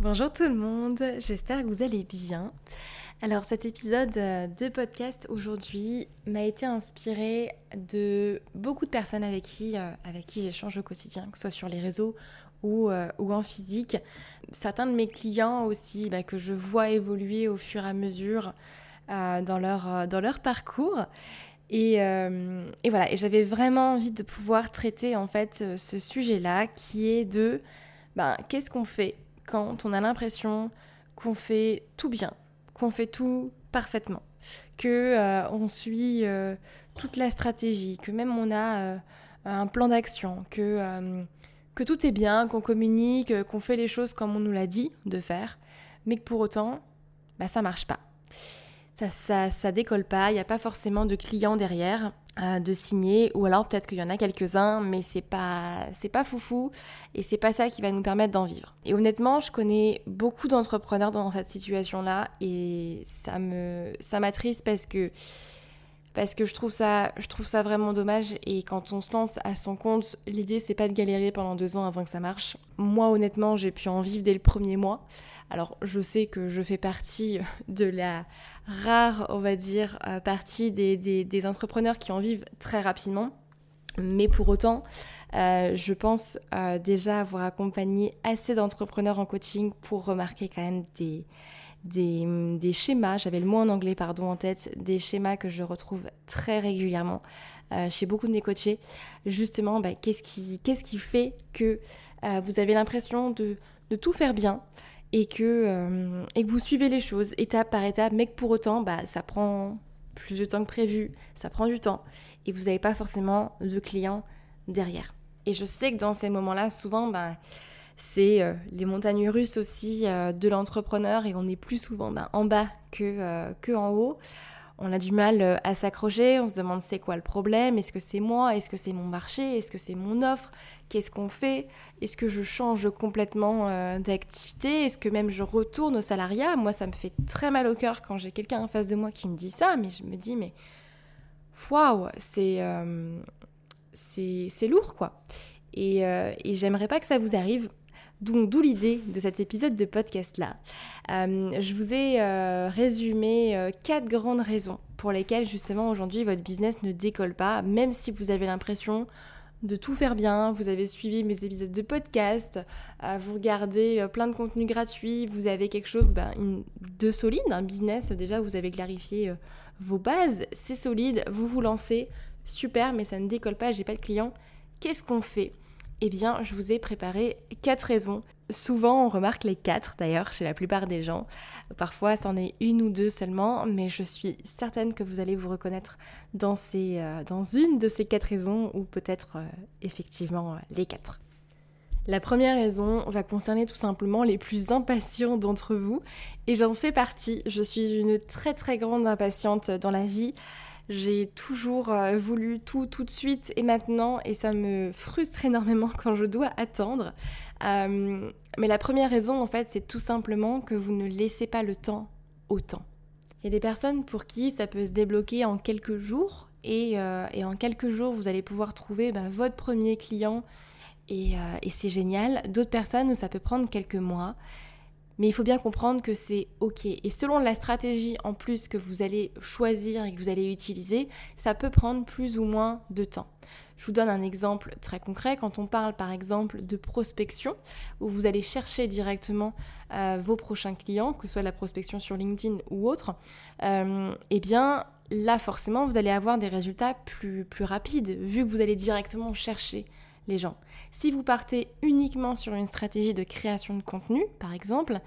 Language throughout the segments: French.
Bonjour tout le monde, j'espère que vous allez bien. Alors cet épisode euh, de podcast aujourd'hui m'a été inspiré de beaucoup de personnes avec qui, euh, avec qui j'échange au quotidien, que ce soit sur les réseaux ou, euh, ou en physique. Certains de mes clients aussi bah, que je vois évoluer au fur et à mesure dans, leur, dans leur parcours. Et, et voilà, et j'avais vraiment envie de pouvoir traiter en fait ce sujet-là qui est de ben, qu'est-ce qu'on fait quand on a l'impression qu'on fait tout bien, qu'on fait tout parfaitement, que euh, on suit euh, toute la stratégie, que même on a euh, un plan d'action, que, que tout est bien, qu'on communique, qu'on fait les choses comme on nous l'a dit de faire, mais que pour autant, bah, ça marche pas ça, ça, décolle pas, il n'y a pas forcément de clients derrière euh, de signer, ou alors peut-être qu'il y en a quelques-uns, mais c'est pas, c'est pas foufou, et c'est pas ça qui va nous permettre d'en vivre. Et honnêtement, je connais beaucoup d'entrepreneurs dans cette situation-là, et ça me, ça m'attriste parce que parce que je trouve ça, je trouve ça vraiment dommage. Et quand on se lance à son compte, l'idée c'est pas de galérer pendant deux ans avant que ça marche. Moi, honnêtement, j'ai pu en vivre dès le premier mois. Alors, je sais que je fais partie de la rare, on va dire, euh, partie des, entrepreneurs qui en vivent très rapidement. Mais pour autant, euh, je pense euh, déjà avoir accompagné assez d'entrepreneurs en coaching pour remarquer quand même des, des, schémas, j'avais le mot en anglais pardon en tête, des schémas que je retrouve très régulièrement chez beaucoup de mes coachés. Justement, bah, qu'est-ce qui, fait que vous avez l'impression de, de, tout faire bien et que, euh, et vous suivez les choses étape par étape, mais que pour autant, bah, ça prend plus de temps que prévu, ça prend du temps, et vous n'avez pas forcément de clients derrière. Et je sais que dans ces moments-là, souvent, bah, c'est euh, les montagnes russes aussi euh, de l'entrepreneur, et on est plus souvent bah, en bas que, que en haut on a du mal euh, à s'accrocher, on se demande c'est quoi le problème, est-ce que c'est moi, est-ce que c'est mon marché, est-ce que c'est mon offre, qu'est-ce qu'on fait, est-ce que je change complètement euh, d'activité, est-ce que même je retourne au salariat? Moi, ça me fait très mal au cœur quand j'ai quelqu'un en face de moi qui me dit ça, mais je me dis, mais waouh, c'est. Euh, c'est lourd quoi. Euh, et j'aimerais pas que ça vous arrive. Donc d'où l'idée de cet épisode de podcast là. Euh, je vous ai euh, résumé quatre grandes raisons pour lesquelles justement aujourd'hui votre business ne décolle pas, même si vous avez l'impression de tout faire bien, vous avez suivi mes épisodes de podcast, vous regardez plein de contenus gratuits, vous avez quelque chose ben, de solide, un business, déjà vous avez clarifié vos bases, c'est solide, vous vous lancez, super, mais ça ne décolle pas, j'ai pas de clients. Qu'est-ce qu'on fait? Eh bien, je vous ai préparé quatre raisons. Souvent, on remarque les quatre d'ailleurs chez la plupart des gens. Parfois, c'en est une ou deux seulement, mais je suis certaine que vous allez vous reconnaître dans, euh, une de ces quatre raisons, ou peut-être euh, effectivement euh, les quatre. La première raison va concerner tout simplement les plus impatients d'entre vous, et j'en fais partie. Je suis une très très grande impatiente dans la vie. J'ai toujours euh, voulu tout tout de suite et maintenant et ça me frustre énormément quand je dois attendre. Euh, mais la première raison en fait c'est tout simplement que vous ne laissez pas le temps au temps. Il y a des personnes pour qui ça peut se débloquer en quelques jours et, euh, en quelques jours vous allez pouvoir trouver bah, votre premier client et, c'est génial. D'autres personnes ça peut prendre quelques mois. Mais il faut bien comprendre que c'est OK. Et selon la stratégie en plus que vous allez choisir et que vous allez utiliser, ça peut prendre plus ou moins de temps. Je vous donne un exemple très concret. Quand on parle par exemple de prospection, où vous allez chercher directement euh, vos prochains clients, que ce soit la prospection sur LinkedIn ou autre, euh, eh bien là forcément vous allez avoir des résultats plus, plus rapides, vu que vous allez directement chercher gens. Si vous partez uniquement sur une stratégie de création de contenu, par exemple,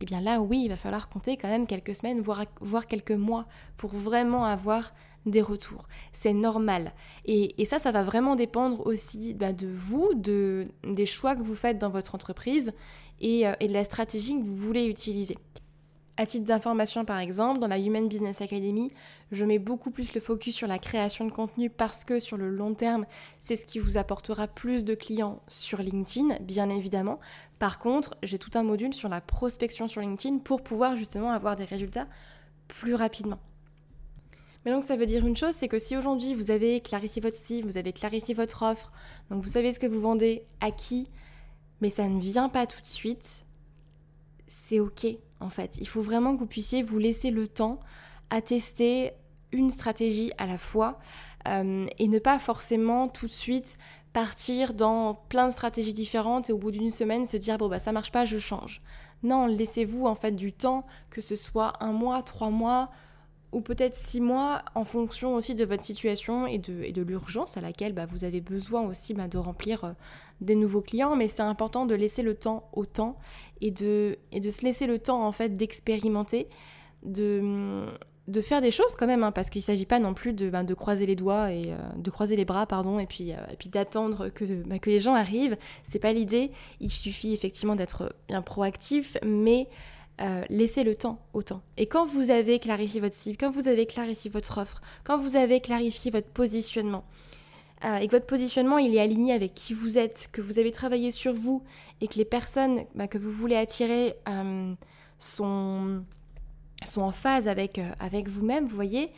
eh bien là, oui, il va falloir compter quand même quelques semaines, voire, quelques mois, pour vraiment avoir des retours. C'est normal. Et, ça, ça va vraiment dépendre aussi bah, de vous, de, des choix que vous faites dans votre entreprise et, euh, et de la stratégie que vous voulez utiliser. À titre d'information, par exemple, dans la Human Business Academy, je mets beaucoup plus le focus sur la création de contenu parce que sur le long terme, c'est ce qui vous apportera plus de clients sur LinkedIn, bien évidemment. Par contre, j'ai tout un module sur la prospection sur LinkedIn pour pouvoir justement avoir des résultats plus rapidement. Mais donc ça veut dire une chose, c'est que si aujourd'hui vous avez clarifié votre cible, vous avez clarifié votre offre, donc vous savez ce que vous vendez, à qui, mais ça ne vient pas tout de suite, c'est ok en fait. Il faut vraiment que vous puissiez vous laisser le temps à tester une stratégie à la fois euh, et ne pas forcément tout de suite partir dans plein de stratégies différentes et au bout d'une semaine se dire bon bah ça marche pas, je change. Non, laissez-vous en fait du temps, que ce soit un mois, trois mois, ou peut-être six mois en fonction aussi de votre situation et de, l'urgence à laquelle bah, vous avez besoin aussi bah, de remplir euh, des nouveaux clients. Mais c'est important de laisser le temps au temps et de, se laisser le temps en fait d'expérimenter, de, faire des choses quand même, hein, parce qu'il ne s'agit pas non plus de, bah, croiser les doigts et euh, de croiser les bras, pardon, et puis, euh, d'attendre que, que les gens arrivent. C'est pas l'idée. Il suffit effectivement d'être bien proactif, mais euh, laissez le temps au temps. Et quand vous avez clarifié votre cible, quand vous avez clarifié votre offre, quand vous avez clarifié votre positionnement, euh, et que votre positionnement il est aligné avec qui vous êtes, que vous avez travaillé sur vous et que les personnes bah, que vous voulez attirer euh, sont, sont en phase avec, avec vous-même, vous voyez,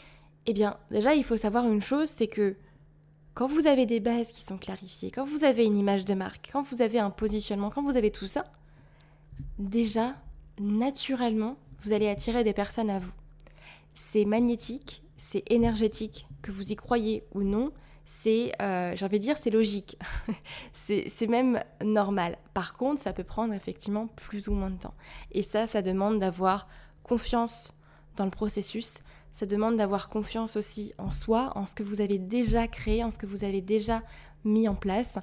eh bien déjà il faut savoir une chose, c'est que quand vous avez des bases qui sont clarifiées, quand vous avez une image de marque, quand vous avez un positionnement, quand vous avez tout ça, déjà naturellement, vous allez attirer des personnes à vous. C'est magnétique, c'est énergétique, que vous y croyez ou non, c'est, euh, dire, c'est logique. c'est même normal. Par contre, ça peut prendre effectivement plus ou moins de temps. Et ça, ça demande d'avoir confiance dans le processus. Ça demande d'avoir confiance aussi en soi, en ce que vous avez déjà créé, en ce que vous avez déjà mis en place.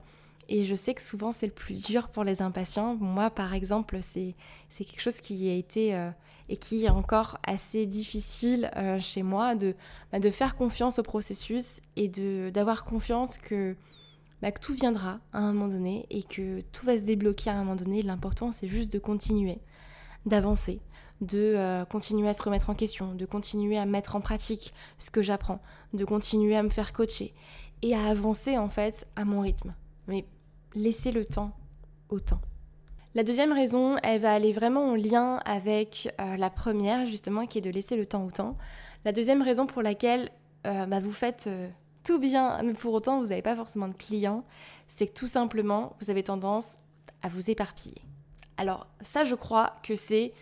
Et je sais que souvent c'est le plus dur pour les impatients. Moi par exemple c'est quelque chose qui a été euh, et qui est encore assez difficile euh, chez moi de, bah, de faire confiance au processus et d'avoir confiance que, bah, que tout viendra à un moment donné et que tout va se débloquer à un moment donné. L'important c'est juste de continuer, d'avancer, de euh, continuer à se remettre en question, de continuer à mettre en pratique ce que j'apprends, de continuer à me faire coacher et à avancer en fait à mon rythme mais laissez le temps au temps. La deuxième raison, elle va aller vraiment en lien avec euh, la première, justement, qui est de laisser le temps au temps. La deuxième raison pour laquelle euh, bah, vous faites euh, tout bien, mais pour autant vous n'avez pas forcément de clients, c'est que tout simplement vous avez tendance à vous éparpiller. Alors ça je crois que c'est...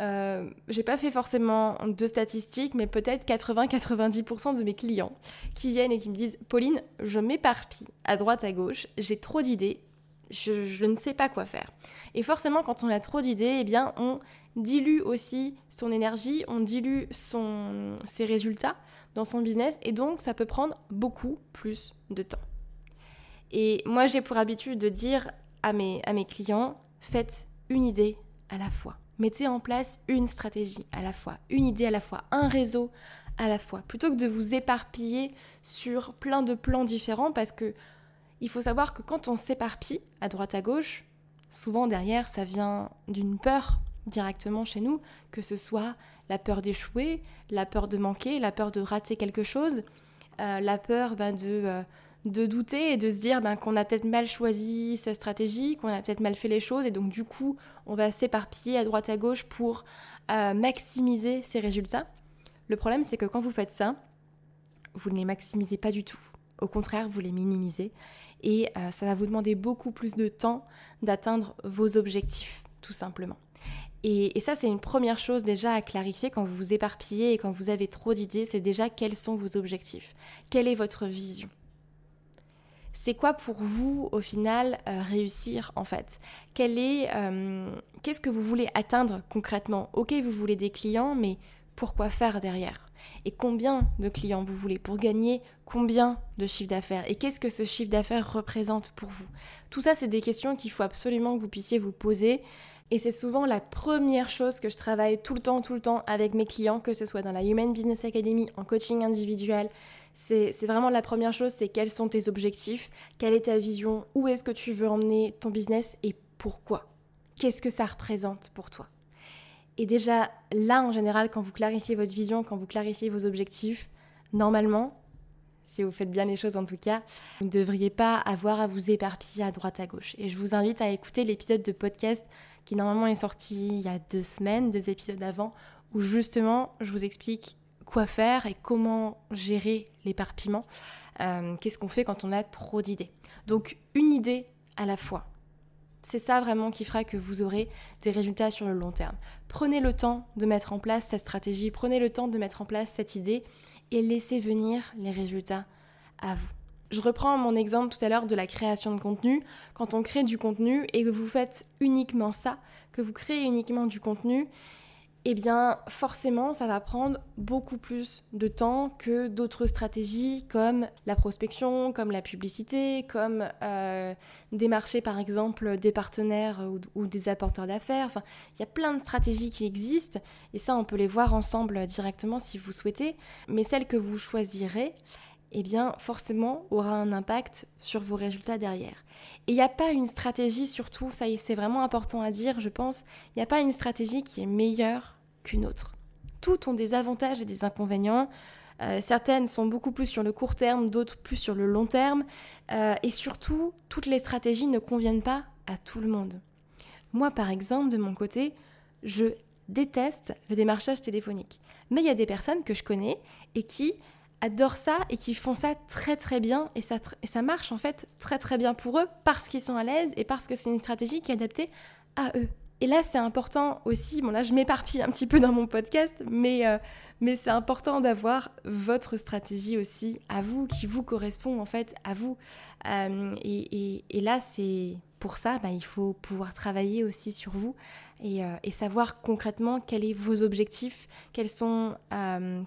Euh, j'ai pas fait forcément de statistiques, mais peut-être 80-90% de mes clients qui viennent et qui me disent Pauline, je m'éparpille à droite à gauche, j'ai trop d'idées, je, ne sais pas quoi faire. Et forcément, quand on a trop d'idées, eh bien, on dilue aussi son énergie, on dilue ses résultats dans son business, et donc ça peut prendre beaucoup plus de temps. Et moi, j'ai pour habitude de dire à mes, à mes clients, faites une idée à la fois. Mettez en place une stratégie à la fois, une idée à la fois, un réseau à la fois, plutôt que de vous éparpiller sur plein de plans différents, parce que il faut savoir que quand on s'éparpille à droite à gauche, souvent derrière ça vient d'une peur directement chez nous, que ce soit la peur d'échouer, la peur de manquer, la peur de rater quelque chose, euh, la peur ben, de, euh, de douter et de se dire ben, qu'on a peut-être mal choisi sa stratégie, qu'on a peut-être mal fait les choses, et donc du coup, on va s'éparpiller à droite à gauche pour euh, maximiser ses résultats. Le problème, c'est que quand vous faites ça, vous ne les maximisez pas du tout. Au contraire, vous les minimisez. Et euh, ça va vous demander beaucoup plus de temps d'atteindre vos objectifs, tout simplement. Et, et ça, c'est une première chose déjà à clarifier quand vous vous éparpillez et quand vous avez trop d'idées, c'est déjà quels sont vos objectifs, quelle est votre vision? C'est quoi pour vous au final euh, réussir en fait? Est euh, qu'est-ce que vous voulez atteindre concrètement? Ok, vous voulez des clients, mais pourquoi faire derrière? Et combien de clients vous voulez? Pour gagner combien de chiffre d'affaires? Et qu'est-ce que ce chiffre d'affaires représente pour vous? Tout ça, c'est des questions qu'il faut absolument que vous puissiez vous poser. Et c'est souvent la première chose que je travaille tout le temps, tout le temps avec mes clients, que ce soit dans la Human Business Academy, en coaching individuel, c'est vraiment la première chose, c'est quels sont tes objectifs, quelle est ta vision, où est-ce que tu veux emmener ton business et pourquoi. Qu'est-ce que ça représente pour toi Et déjà, là, en général, quand vous clarifiez votre vision, quand vous clarifiez vos objectifs, normalement, si vous faites bien les choses en tout cas, vous ne devriez pas avoir à vous éparpiller à droite à gauche. Et je vous invite à écouter l'épisode de podcast qui normalement est sorti il y a deux semaines, deux épisodes avant, où justement je vous explique quoi faire et comment gérer l'éparpillement. Euh, qu'est-ce qu'on fait quand on a trop d'idées Donc une idée à la fois. C'est ça vraiment qui fera que vous aurez des résultats sur le long terme. Prenez le temps de mettre en place cette stratégie, prenez le temps de mettre en place cette idée et laissez venir les résultats à vous. Je reprends mon exemple tout à l'heure de la création de contenu. Quand on crée du contenu et que vous faites uniquement ça, que vous créez uniquement du contenu, eh bien forcément ça va prendre beaucoup plus de temps que d'autres stratégies comme la prospection, comme la publicité, comme euh, démarcher par exemple des partenaires ou, des apporteurs d'affaires. Enfin, il y a plein de stratégies qui existent et ça on peut les voir ensemble directement si vous souhaitez. Mais celle que vous choisirez, eh bien forcément aura un impact sur vos résultats derrière. Et il n'y a pas une stratégie, surtout, ça c'est vraiment important à dire, je pense, il n'y a pas une stratégie qui est meilleure qu'une autre. Toutes ont des avantages et des inconvénients. Euh, certaines sont beaucoup plus sur le court terme, d'autres plus sur le long terme. Euh, et surtout, toutes les stratégies ne conviennent pas à tout le monde. Moi, par exemple, de mon côté, je déteste le démarchage téléphonique. Mais il y a des personnes que je connais et qui adorent ça et qui font ça très très bien et ça, ça marche en fait très très bien pour eux parce qu'ils sont à l'aise et parce que c'est une stratégie qui est adaptée à eux. Et là, c'est important aussi, bon là, je m'éparpille un petit peu dans mon podcast, mais, euh, mais c'est important d'avoir votre stratégie aussi à vous, qui vous correspond en fait à vous. Euh, et, et, là, c'est pour ça, bah, il faut pouvoir travailler aussi sur vous et, euh, savoir concrètement quels sont vos objectifs, quels sont,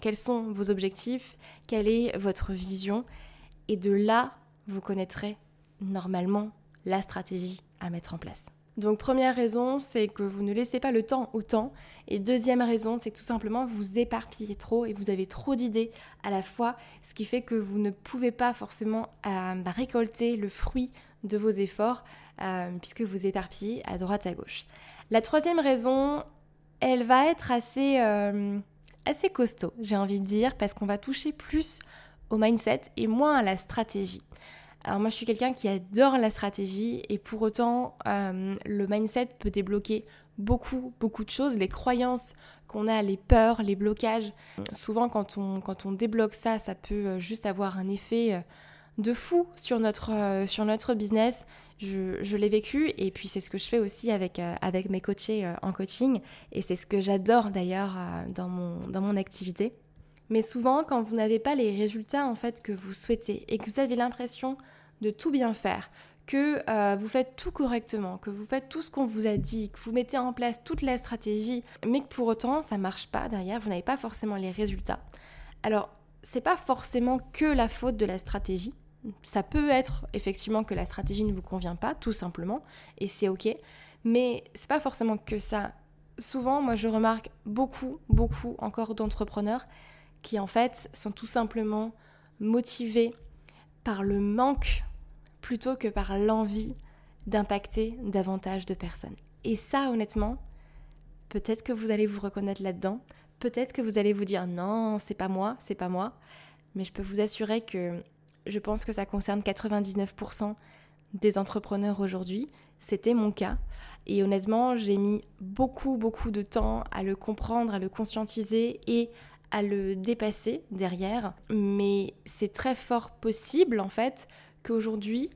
quels sont vos objectifs, quelle est votre vision. Et de là, vous connaîtrez normalement la stratégie à mettre en place. Donc première raison, c'est que vous ne laissez pas le temps au temps. Et deuxième raison, c'est que tout simplement vous éparpillez trop et vous avez trop d'idées à la fois, ce qui fait que vous ne pouvez pas forcément euh, bah, récolter le fruit de vos efforts euh, puisque vous éparpillez à droite à gauche. La troisième raison, elle va être assez, euh, assez costaud, j'ai envie de dire, parce qu'on va toucher plus au mindset et moins à la stratégie. Alors moi je suis quelqu'un qui adore la stratégie et pour autant euh, le mindset peut débloquer beaucoup beaucoup de choses, les croyances qu'on a les peurs, les blocages. Souvent, quand on, quand on débloque ça, ça peut juste avoir un effet de fou sur notre, euh, sur notre business. Je, je l'ai vécu et puis c'est ce que je fais aussi avec, avec mes coachés en coaching et c'est ce que j'adore d'ailleurs dans, mon, dans mon activité. Mais souvent, quand vous n'avez pas les résultats en fait que vous souhaitez et que vous avez l'impression de tout bien faire, que euh, vous faites tout correctement, que vous faites tout ce qu'on vous a dit, que vous mettez en place toute la stratégie, mais que pour autant ça marche pas derrière, vous n'avez pas forcément les résultats. Alors, c'est pas forcément que la faute de la stratégie. Ça peut être effectivement que la stratégie ne vous convient pas, tout simplement, et c'est ok. Mais c'est pas forcément que ça. Souvent, moi, je remarque beaucoup, beaucoup encore d'entrepreneurs qui en fait sont tout simplement motivés par le manque plutôt que par l'envie d'impacter davantage de personnes. Et ça, honnêtement, peut-être que vous allez vous reconnaître là-dedans, peut-être que vous allez vous dire non, c'est pas moi, c'est pas moi, mais je peux vous assurer que je pense que ça concerne 99% des entrepreneurs aujourd'hui. C'était mon cas. Et honnêtement, j'ai mis beaucoup, beaucoup de temps à le comprendre, à le conscientiser et à le dépasser derrière. Mais c'est très fort possible, en fait, qu'aujourd'hui,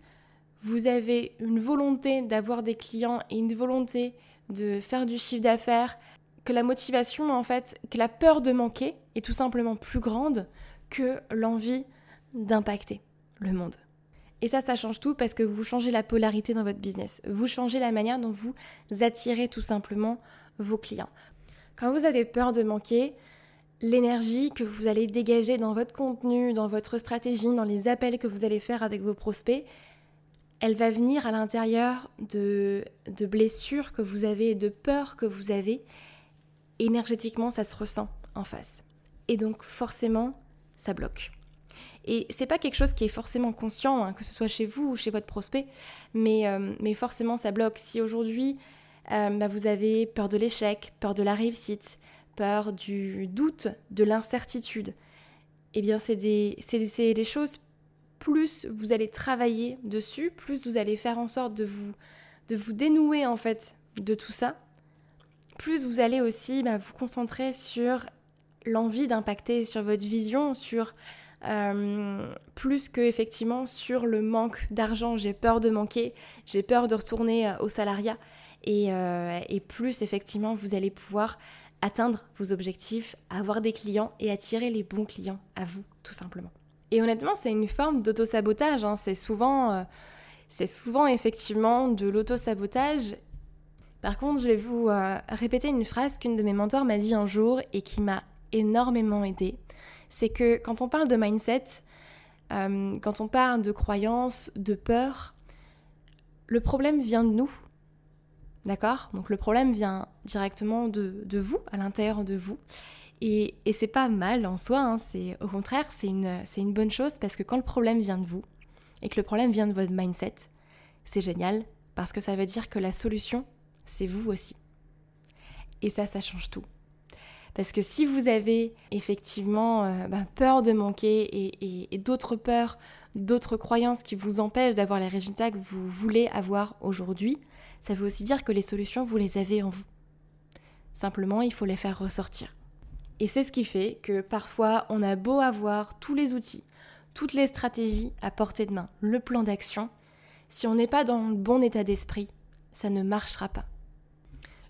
vous avez une volonté d'avoir des clients et une volonté de faire du chiffre d'affaires, que la motivation, en fait, que la peur de manquer est tout simplement plus grande que l'envie d'impacter le monde. Et ça, ça change tout parce que vous changez la polarité dans votre business. Vous changez la manière dont vous attirez tout simplement vos clients. Quand vous avez peur de manquer, l'énergie que vous allez dégager dans votre contenu, dans votre stratégie, dans les appels que vous allez faire avec vos prospects, elle va venir à l'intérieur de, de blessures que vous avez, de peurs que vous avez. Énergétiquement, ça se ressent en face. Et donc, forcément, ça bloque. Et c'est pas quelque chose qui est forcément conscient, hein, que ce soit chez vous ou chez votre prospect, mais, euh, mais forcément ça bloque. Si aujourd'hui euh, bah, vous avez peur de l'échec, peur de la réussite, peur du doute, de l'incertitude, eh bien c'est des, des, choses, plus vous allez travailler dessus, plus vous allez faire en sorte de vous, de vous dénouer en fait de tout ça, plus vous allez aussi bah, vous concentrer sur l'envie d'impacter, sur votre vision, sur euh, plus que effectivement sur le manque d'argent. J'ai peur de manquer, j'ai peur de retourner euh, au salariat. Et, euh, et, plus effectivement vous allez pouvoir atteindre vos objectifs, avoir des clients et attirer les bons clients à vous, tout simplement. Et honnêtement, c'est une forme d'auto-sabotage. Hein. C'est souvent, souvent effectivement de l'auto-sabotage. Par contre, je vais vous répéter une phrase qu'une de mes mentors m'a dit un jour et qui m'a énormément aidé. C'est que quand on parle de mindset, euh, quand on parle de croyances, de peur, le problème vient de nous, D'accord? Donc le problème vient directement de, vous, à l'intérieur de vous. Et, et c'est pas mal en soi, hein, c'est au contraire, c'est une, une bonne chose parce que quand le problème vient de vous et que le problème vient de votre mindset, c'est génial parce que ça veut dire que la solution, c'est vous aussi. Et ça, ça change tout. Parce que si vous avez effectivement euh, ben, peur de manquer et, et d'autres peurs, d'autres croyances qui vous empêchent d'avoir les résultats que vous voulez avoir aujourd'hui, ça veut aussi dire que les solutions, vous les avez en vous. Simplement, il faut les faire ressortir. Et c'est ce qui fait que parfois, on a beau avoir tous les outils, toutes les stratégies à portée de main, le plan d'action, si on n'est pas dans le bon état d'esprit, ça ne marchera pas.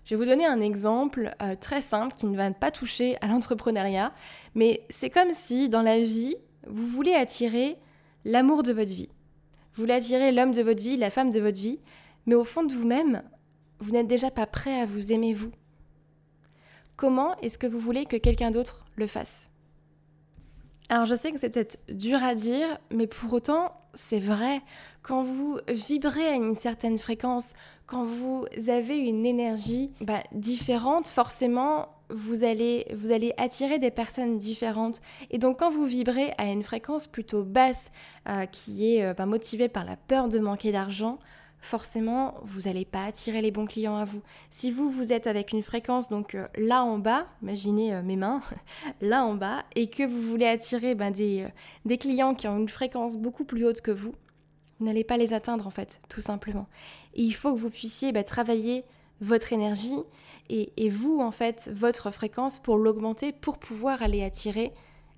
Je vais vous donner un exemple euh, très simple qui ne va pas toucher à l'entrepreneuriat, mais c'est comme si dans la vie, vous voulez attirer l'amour de votre vie. Vous voulez attirer l'homme de votre vie, la femme de votre vie, mais au fond de vous-même, vous n'êtes déjà pas prêt à vous aimer vous. Comment est-ce que vous voulez que quelqu'un d'autre le fasse? Alors je sais que c'est peut-être dur à dire, mais pour autant, c'est vrai. Quand vous vibrez à une certaine fréquence, quand vous avez une énergie bah, différente, forcément, vous allez, vous allez attirer des personnes différentes. Et donc quand vous vibrez à une fréquence plutôt basse, euh, qui est euh, bah, motivée par la peur de manquer d'argent, forcément, vous n'allez pas attirer les bons clients à vous. Si vous, vous êtes avec une fréquence, donc euh, là en bas, imaginez mes mains, là en bas, et que vous voulez attirer ben, des, des, clients qui ont une fréquence beaucoup plus haute que vous n'allez pas les atteindre en fait, tout simplement. Et il faut que vous puissiez ben, travailler votre énergie et, et vous, en fait, votre fréquence pour l'augmenter, pour pouvoir aller attirer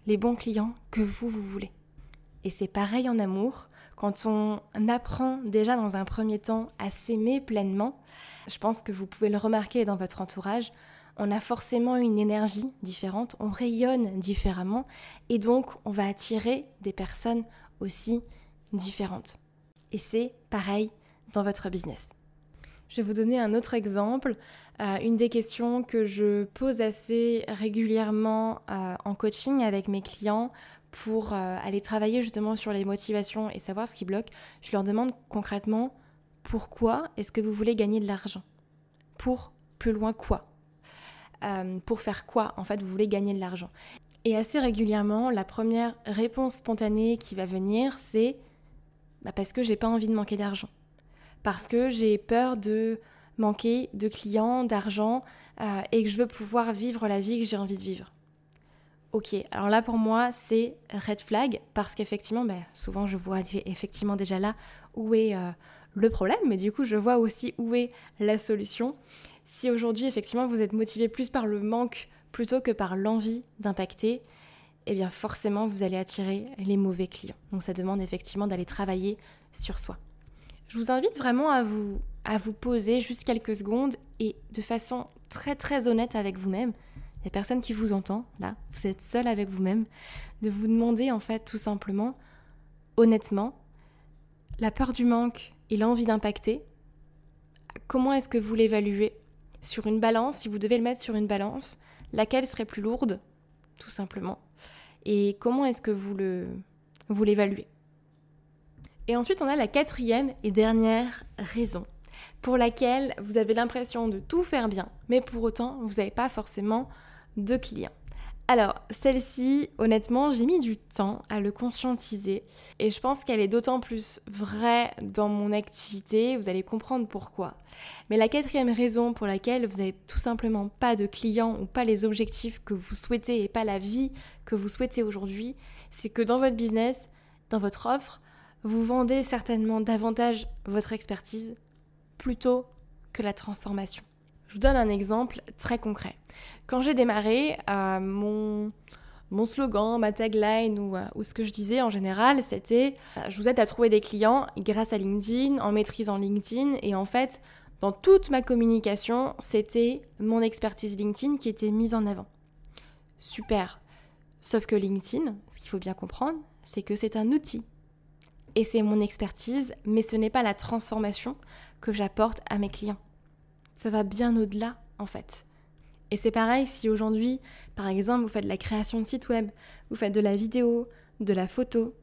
les bons clients que vous, vous voulez. Et c'est pareil en amour. Quand on apprend déjà dans un premier temps à s'aimer pleinement, je pense que vous pouvez le remarquer dans votre entourage, on a forcément une énergie différente, on rayonne différemment et donc on va attirer des personnes aussi différentes. Et c'est pareil dans votre business. Je vais vous donner un autre exemple. Euh, une des questions que je pose assez régulièrement euh, en coaching avec mes clients pour euh, aller travailler justement sur les motivations et savoir ce qui bloque, je leur demande concrètement pourquoi est-ce que vous voulez gagner de l'argent? Pour plus loin quoi? Pour faire quoi en fait vous voulez gagner de l'argent? Et assez régulièrement, la première réponse spontanée qui va venir, c'est bah, parce que j'ai pas envie de manquer d'argent. Parce que j'ai peur de manquer de clients, d'argent euh, et que je veux pouvoir vivre la vie que j'ai envie de vivre. Ok, alors là pour moi c'est red flag parce qu'effectivement, ben, souvent je vois effectivement déjà là où est euh, le problème, mais du coup je vois aussi où est la solution. Si aujourd'hui effectivement vous êtes motivé plus par le manque plutôt que par l'envie d'impacter, eh bien forcément vous allez attirer les mauvais clients. Donc ça demande effectivement d'aller travailler sur soi. Je vous invite vraiment à vous, à vous poser juste quelques secondes et de façon très très honnête avec vous-même. Il n'y a personne qui vous entend, là, vous êtes seul avec vous-même, de vous demander en fait tout simplement, honnêtement, la peur du manque et l'envie d'impacter, comment est-ce que vous l'évaluez? Sur une balance, si vous devez le mettre sur une balance, laquelle serait plus lourde, tout simplement Et comment est-ce que vous le vous l'évaluez? Et ensuite, on a la quatrième et dernière raison pour laquelle vous avez l'impression de tout faire bien, mais pour autant, vous n'avez pas forcément de clients. Alors, celle-ci, honnêtement, j'ai mis du temps à le conscientiser et je pense qu'elle est d'autant plus vraie dans mon activité, vous allez comprendre pourquoi. Mais la quatrième raison pour laquelle vous n'avez tout simplement pas de clients ou pas les objectifs que vous souhaitez et pas la vie que vous souhaitez aujourd'hui, c'est que dans votre business, dans votre offre, vous vendez certainement davantage votre expertise plutôt que la transformation. Je vous donne un exemple très concret. Quand j'ai démarré, euh, mon, slogan, ma tagline ou, euh, ou, ce que je disais en général, c'était euh, je vous aide à trouver des clients grâce à LinkedIn, en maîtrisant LinkedIn. Et en fait, dans toute ma communication, c'était mon expertise LinkedIn qui était mise en avant. Super. Sauf que LinkedIn, ce qu'il faut bien comprendre, c'est que c'est un outil et c'est mon expertise, mais ce n'est pas la transformation que j'apporte à mes clients. Ça va bien au-delà, en fait. Et c'est pareil si aujourd'hui, par exemple, vous faites de la création de site web, vous faites de la vidéo, de la photo,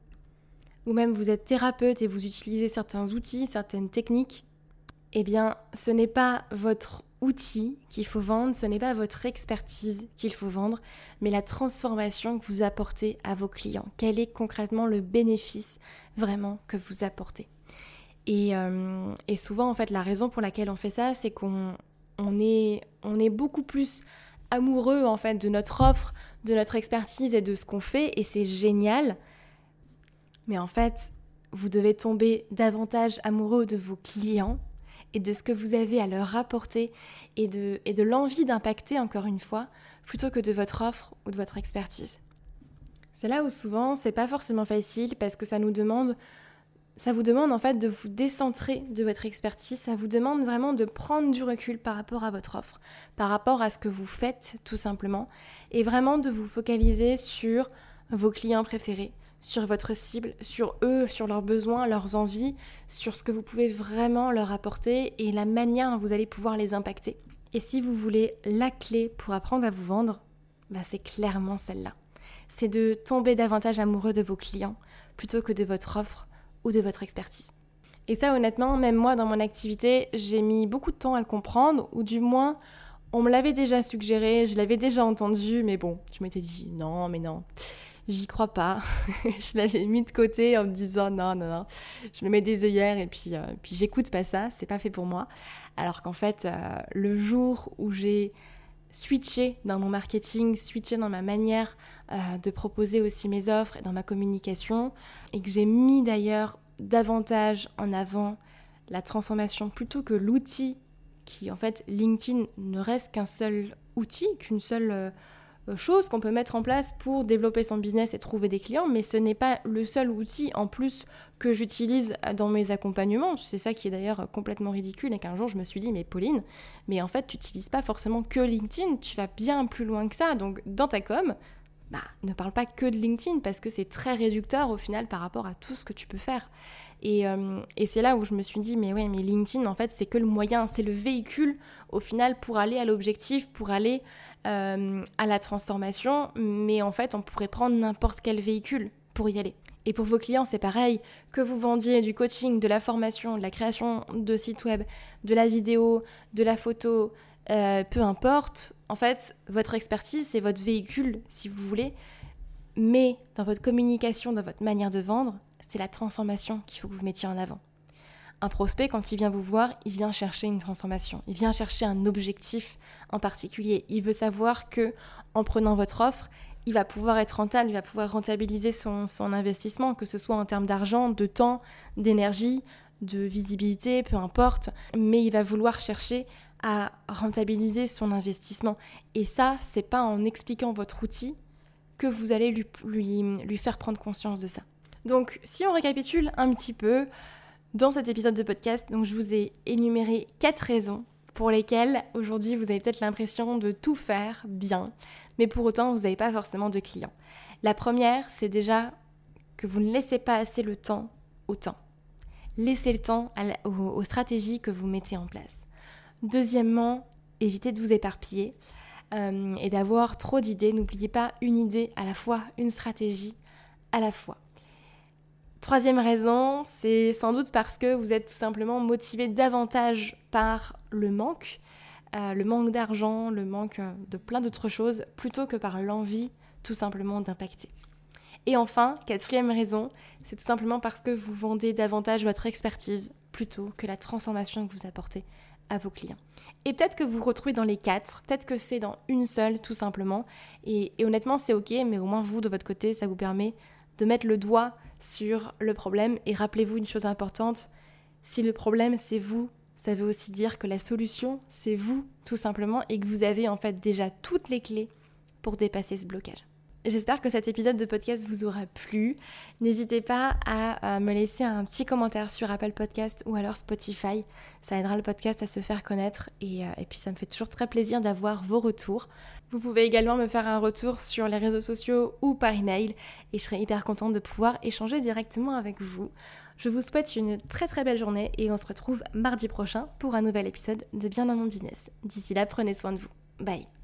ou même vous êtes thérapeute et vous utilisez certains outils, certaines techniques, eh bien, ce n'est pas votre outil qu'il faut vendre, ce n'est pas votre expertise qu'il faut vendre, mais la transformation que vous apportez à vos clients. Quel est concrètement le bénéfice vraiment que vous apportez? Et, euh, et, souvent, en fait, la raison pour laquelle on fait ça, c'est qu'on on est, on est beaucoup plus amoureux, en fait, de notre offre, de notre expertise et de ce qu'on fait, et c'est génial. Mais en fait, vous devez tomber davantage amoureux de vos clients et de ce que vous avez à leur apporter et de, et de l'envie d'impacter encore une fois, plutôt que de votre offre ou de votre expertise. C'est là où souvent c'est pas forcément facile parce que ça nous demande ça vous demande en fait de vous décentrer de votre expertise, ça vous demande vraiment de prendre du recul par rapport à votre offre, par rapport à ce que vous faites tout simplement, et vraiment de vous focaliser sur vos clients préférés, sur votre cible, sur eux, sur leurs besoins, leurs envies, sur ce que vous pouvez vraiment leur apporter et la manière dont vous allez pouvoir les impacter. Et si vous voulez la clé pour apprendre à vous vendre, bah c'est clairement celle-là. C'est de tomber davantage amoureux de vos clients plutôt que de votre offre ou de votre expertise. Et ça honnêtement, même moi dans mon activité, j'ai mis beaucoup de temps à le comprendre, ou du moins on me l'avait déjà suggéré, je l'avais déjà entendu, mais bon, je m'étais dit non, mais non j'y crois pas. je l'avais mis de côté en me disant non, non, non, je me mets des œillères et puis, euh, puis j'écoute pas ça, c'est pas fait pour moi. Alors qu'en fait, euh, le jour où j'ai switché dans mon marketing, switché dans ma manière euh, de proposer aussi mes offres et dans ma communication, et que j'ai mis d'ailleurs davantage en avant la transformation plutôt que l'outil qui en fait LinkedIn ne reste qu'un seul outil, qu'une seule euh, euh, chose qu'on peut mettre en place pour développer son business et trouver des clients, mais ce n'est pas le seul outil en plus que j'utilise dans mes accompagnements. C'est ça qui est d'ailleurs complètement ridicule et qu'un jour je me suis dit, mais Pauline, mais en fait tu n'utilises pas forcément que LinkedIn, tu vas bien plus loin que ça. Donc dans ta com, bah, ne parle pas que de LinkedIn parce que c'est très réducteur au final par rapport à tout ce que tu peux faire. Euh, et, c'est là où je me suis dit, mais ouais, mais LinkedIn, en fait, c'est que le moyen, c'est le véhicule, au final, pour aller à l'objectif, pour aller euh, à la transformation. Mais en fait, on pourrait prendre n'importe quel véhicule pour y aller. Et pour vos clients, c'est pareil. Que vous vendiez du coaching, de la formation, de la création de sites web, de la vidéo, de la photo, euh, peu importe. En fait, votre expertise, c'est votre véhicule, si vous voulez. Mais dans votre communication, dans votre manière de vendre, c'est la transformation qu'il faut que vous mettiez en avant. Un prospect, quand il vient vous voir, il vient chercher une transformation, il vient chercher un objectif en particulier. Il veut savoir que, en prenant votre offre, il va pouvoir être rentable, il va pouvoir rentabiliser son, investissement, que ce soit en termes d'argent, de temps, d'énergie, de visibilité, peu importe, mais il va vouloir chercher à rentabiliser son investissement. Et ça, c'est pas en expliquant votre outil que vous allez lui faire prendre conscience de ça. Donc, si on récapitule un petit peu, dans cet épisode de podcast, donc je vous ai énuméré quatre raisons pour lesquelles aujourd'hui vous avez peut-être l'impression de tout faire bien, mais pour autant vous n'avez pas forcément de clients. La première, c'est déjà que vous ne laissez pas assez le temps au temps. Laissez le temps aux, stratégies que vous mettez en place. Deuxièmement, évitez de vous éparpiller euh, et d'avoir trop d'idées. N'oubliez pas une idée à la fois, une stratégie à la fois. Troisième raison, c'est sans doute parce que vous êtes tout simplement motivé davantage par le manque, euh, le manque d'argent, le manque euh, de plein d'autres choses, plutôt que par l'envie tout simplement d'impacter. Et enfin, quatrième raison, c'est tout simplement parce que vous vendez davantage votre expertise plutôt que la transformation que vous apportez à vos clients. Et peut-être que vous vous retrouvez dans les quatre, peut-être que c'est dans une seule tout simplement. et honnêtement, c'est ok, mais au moins vous, de votre côté, ça vous permet de mettre le doigt sur le problème. Et rappelez-vous une chose importante, si le problème c'est vous, ça veut aussi dire que la solution c'est vous tout simplement et que vous avez en fait déjà toutes les clés pour dépasser ce blocage. J'espère que cet épisode de podcast vous aura plu. N'hésitez pas à, me laisser un petit commentaire sur Apple Podcast ou alors Spotify. Ça aidera le podcast à se faire connaître et, euh, et puis ça me fait toujours très plaisir d'avoir vos retours. Vous pouvez également me faire un retour sur les réseaux sociaux ou par email et je serai hyper contente de pouvoir échanger directement avec vous. Je vous souhaite une très très belle journée et on se retrouve mardi prochain pour un nouvel épisode de Bien dans mon business. D'ici là, prenez soin de vous. Bye